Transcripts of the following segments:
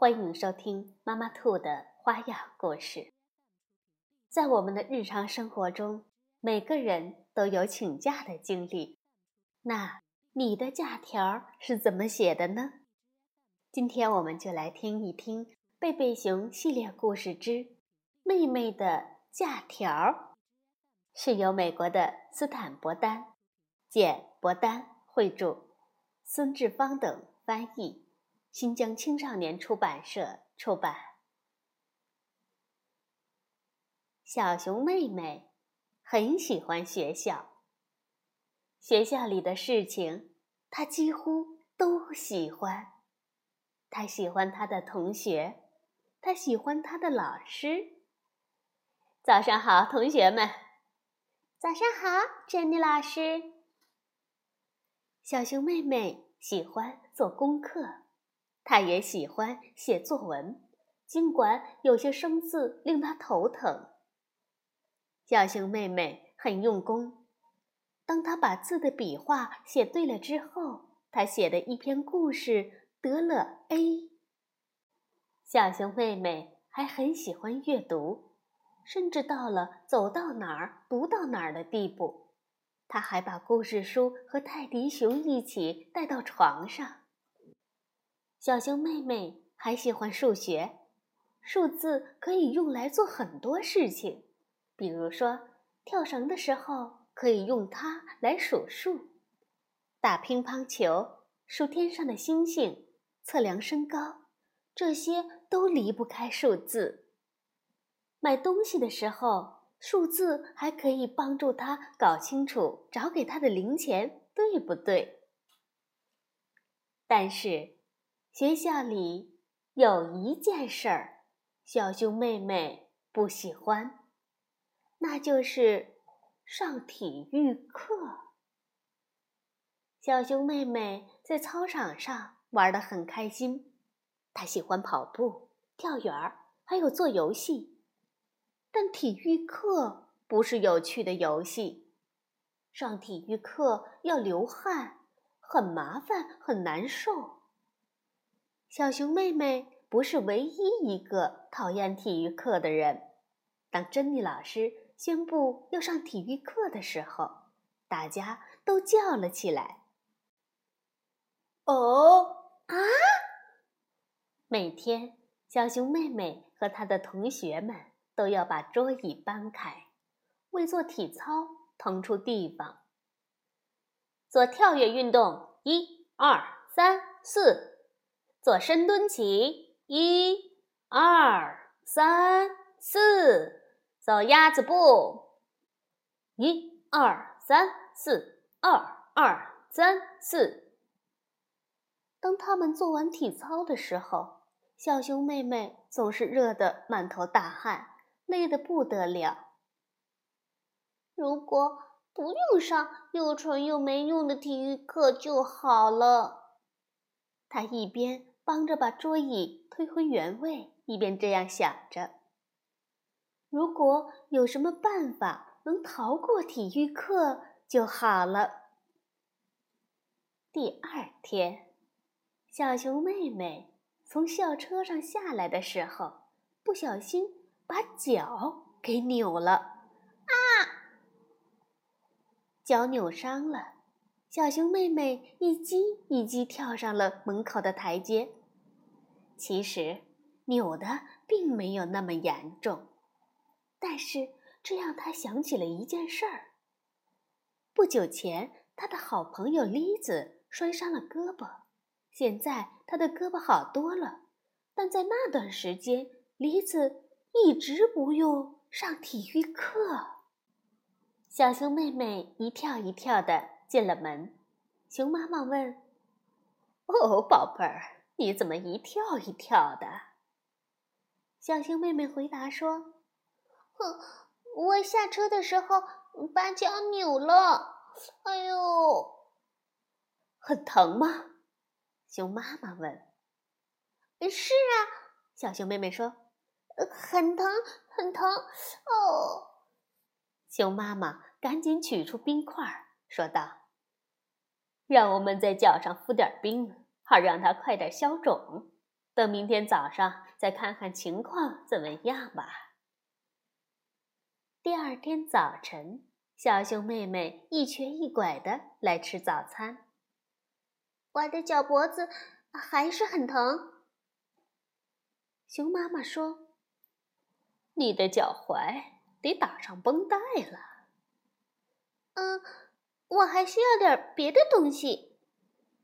欢迎收听妈妈兔的花样故事。在我们的日常生活中，每个人都有请假的经历。那你的假条是怎么写的呢？今天我们就来听一听《贝贝熊系列故事之妹妹的假条》，是由美国的斯坦伯丹、简伯丹绘著，孙志芳等翻译。新疆青少年出版社出版。小熊妹妹很喜欢学校，学校里的事情她几乎都喜欢。她喜欢她的同学，她喜欢她的老师。早上好，同学们！早上好，珍妮老师。小熊妹妹喜欢做功课。他也喜欢写作文，尽管有些生字令他头疼。小熊妹妹很用功，当他把字的笔画写对了之后，他写的一篇故事得了 A。小熊妹妹还很喜欢阅读，甚至到了走到哪儿读到哪儿的地步。他还把故事书和泰迪熊一起带到床上。小熊妹妹还喜欢数学，数字可以用来做很多事情，比如说跳绳的时候可以用它来数数，打乒乓球、数天上的星星、测量身高，这些都离不开数字。买东西的时候，数字还可以帮助他搞清楚找给他的零钱对不对。但是。学校里有一件事儿，小熊妹妹不喜欢，那就是上体育课。小熊妹妹在操场上玩得很开心，她喜欢跑步、跳远儿，还有做游戏。但体育课不是有趣的游戏，上体育课要流汗，很麻烦，很难受。小熊妹妹不是唯一一个讨厌体育课的人。当珍妮老师宣布要上体育课的时候，大家都叫了起来：“哦啊！”每天，小熊妹妹和她的同学们都要把桌椅搬开，为做体操腾出地方。做跳跃运动，一、二、三、四。做深蹲起，一、二、三、四；走鸭子步，一、二、三、四，二、二、三、四。当他们做完体操的时候，小熊妹妹总是热得满头大汗，累得不得了。如果不用上又蠢又没用的体育课就好了，她一边。帮着把桌椅推回原位，一边这样想着：如果有什么办法能逃过体育课就好了。第二天，小熊妹妹从校车上下来的时候，不小心把脚给扭了，啊！脚扭伤了，小熊妹妹一击一击跳上了门口的台阶。其实扭的并没有那么严重，但是这让他想起了一件事儿。不久前，他的好朋友栗子摔伤了胳膊，现在他的胳膊好多了。但在那段时间，栗子一直不用上体育课。小熊妹妹一跳一跳的进了门，熊妈妈问：“哦，宝贝儿。”你怎么一跳一跳的？小熊妹妹回答说：“哼，我下车的时候把脚扭了，哎呦，很疼吗？”熊妈妈问。“是啊。”小熊妹妹说，“很疼，很疼。”哦，熊妈妈赶紧取出冰块，说道：“让我们在脚上敷点冰，好让它快点消肿。”等明天早上再看看情况怎么样吧。第二天早晨，小熊妹妹一瘸一拐的来吃早餐。我的脚脖子还是很疼。熊妈妈说：“你的脚踝得打上绷带了。”嗯，我还需要点别的东西。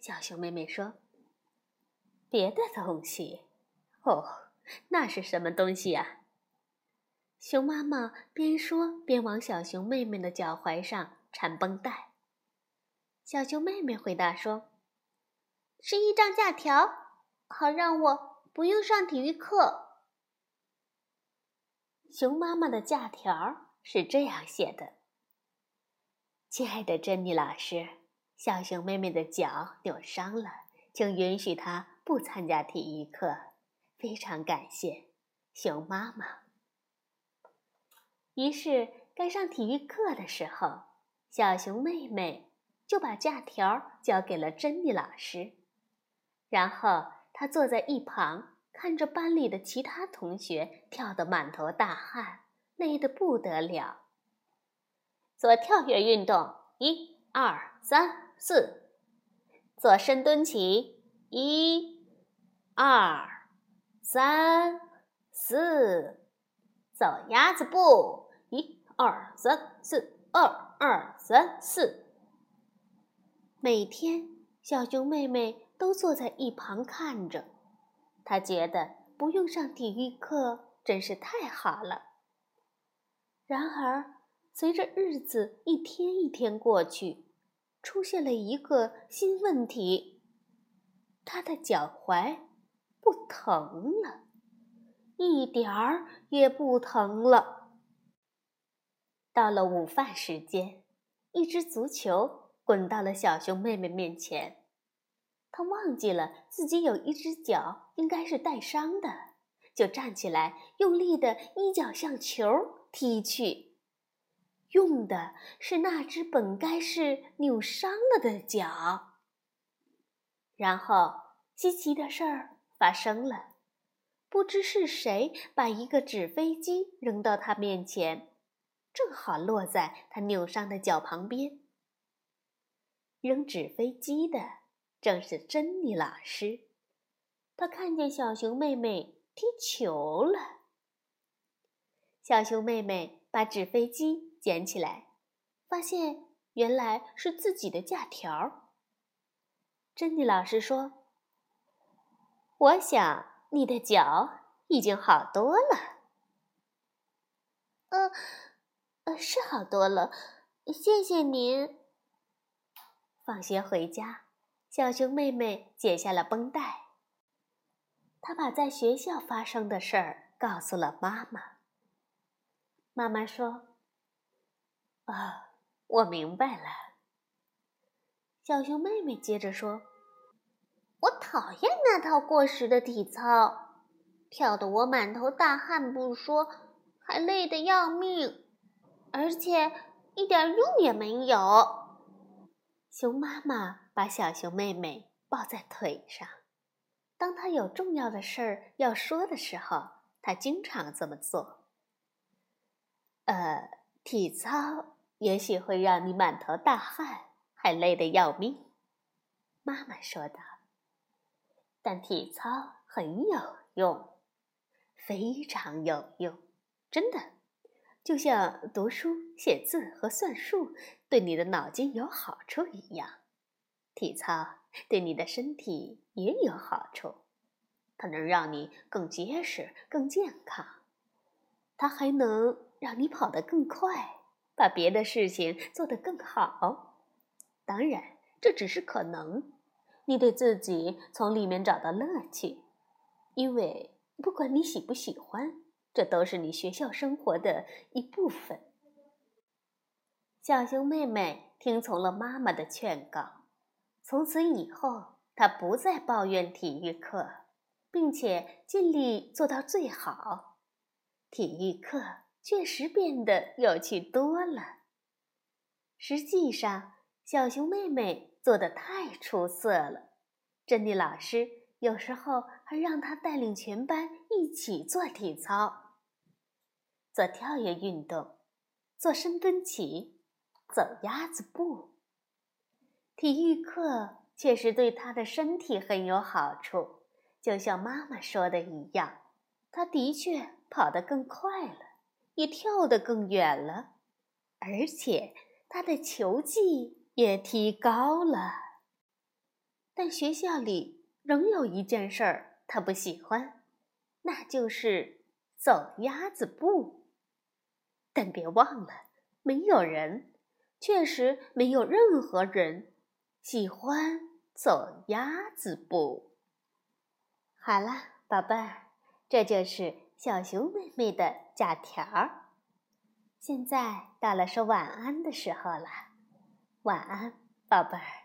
小熊妹妹说。别的东西，哦，那是什么东西呀？熊妈妈边说边往小熊妹妹的脚踝上缠绷带。小熊妹妹回答说：“是一张假条，好让我不用上体育课。”熊妈妈的假条是这样写的：“亲爱的珍妮老师，小熊妹妹的脚扭伤了，请允许她。”不参加体育课，非常感谢熊妈妈。于是该上体育课的时候，小熊妹妹就把假条交给了珍妮老师，然后她坐在一旁，看着班里的其他同学跳得满头大汗，累得不得了。做跳跃运动，一、二、三、四；做深蹲起，一。二、三、四，走鸭子步。一、二、三、四，二、二、三、四。每天，小熊妹妹都坐在一旁看着，她觉得不用上体育课真是太好了。然而，随着日子一天一天过去，出现了一个新问题：他的脚踝。不疼了，一点儿也不疼了。到了午饭时间，一只足球滚到了小熊妹妹面前，她忘记了自己有一只脚应该是带伤的，就站起来，用力的一脚向球踢去，用的是那只本该是扭伤了的脚。然后，稀奇的事儿。发生了，不知是谁把一个纸飞机扔到他面前，正好落在他扭伤的脚旁边。扔纸飞机的正是珍妮老师，她看见小熊妹妹踢球了。小熊妹妹把纸飞机捡起来，发现原来是自己的假条。珍妮老师说。我想你的脚已经好多了。呃，呃，是好多了，谢谢您。放学回家，小熊妹妹解下了绷带。她把在学校发生的事儿告诉了妈妈。妈妈说：“啊，我明白了。”小熊妹妹接着说。讨厌那套过时的体操，跳得我满头大汗不说，还累得要命，而且一点用也没有。熊妈妈把小熊妹妹抱在腿上，当她有重要的事儿要说的时候，她经常这么做。呃，体操也许会让你满头大汗，还累得要命，妈妈说道。但体操很有用，非常有用，真的，就像读书、写字和算术对你的脑筋有好处一样，体操对你的身体也有好处。它能让你更结实、更健康，它还能让你跑得更快，把别的事情做得更好。当然，这只是可能。你得自己从里面找到乐趣，因为不管你喜不喜欢，这都是你学校生活的一部分。小熊妹妹听从了妈妈的劝告，从此以后，她不再抱怨体育课，并且尽力做到最好。体育课确实变得有趣多了。实际上，小熊妹妹做的太出色了，珍妮老师有时候还让他带领全班一起做体操，做跳跃运动，做深蹲起。走鸭子步。体育课确实对他的身体很有好处，就像妈妈说的一样，他的确跑得更快了，也跳得更远了，而且他的球技也提高了。但学校里仍有一件事儿他不喜欢，那就是走鸭子步。但别忘了，没有人。确实没有任何人喜欢走鸭子步。好了，宝贝儿，这就是小熊妹妹的假条儿。现在到了说晚安的时候了，晚安，宝贝儿。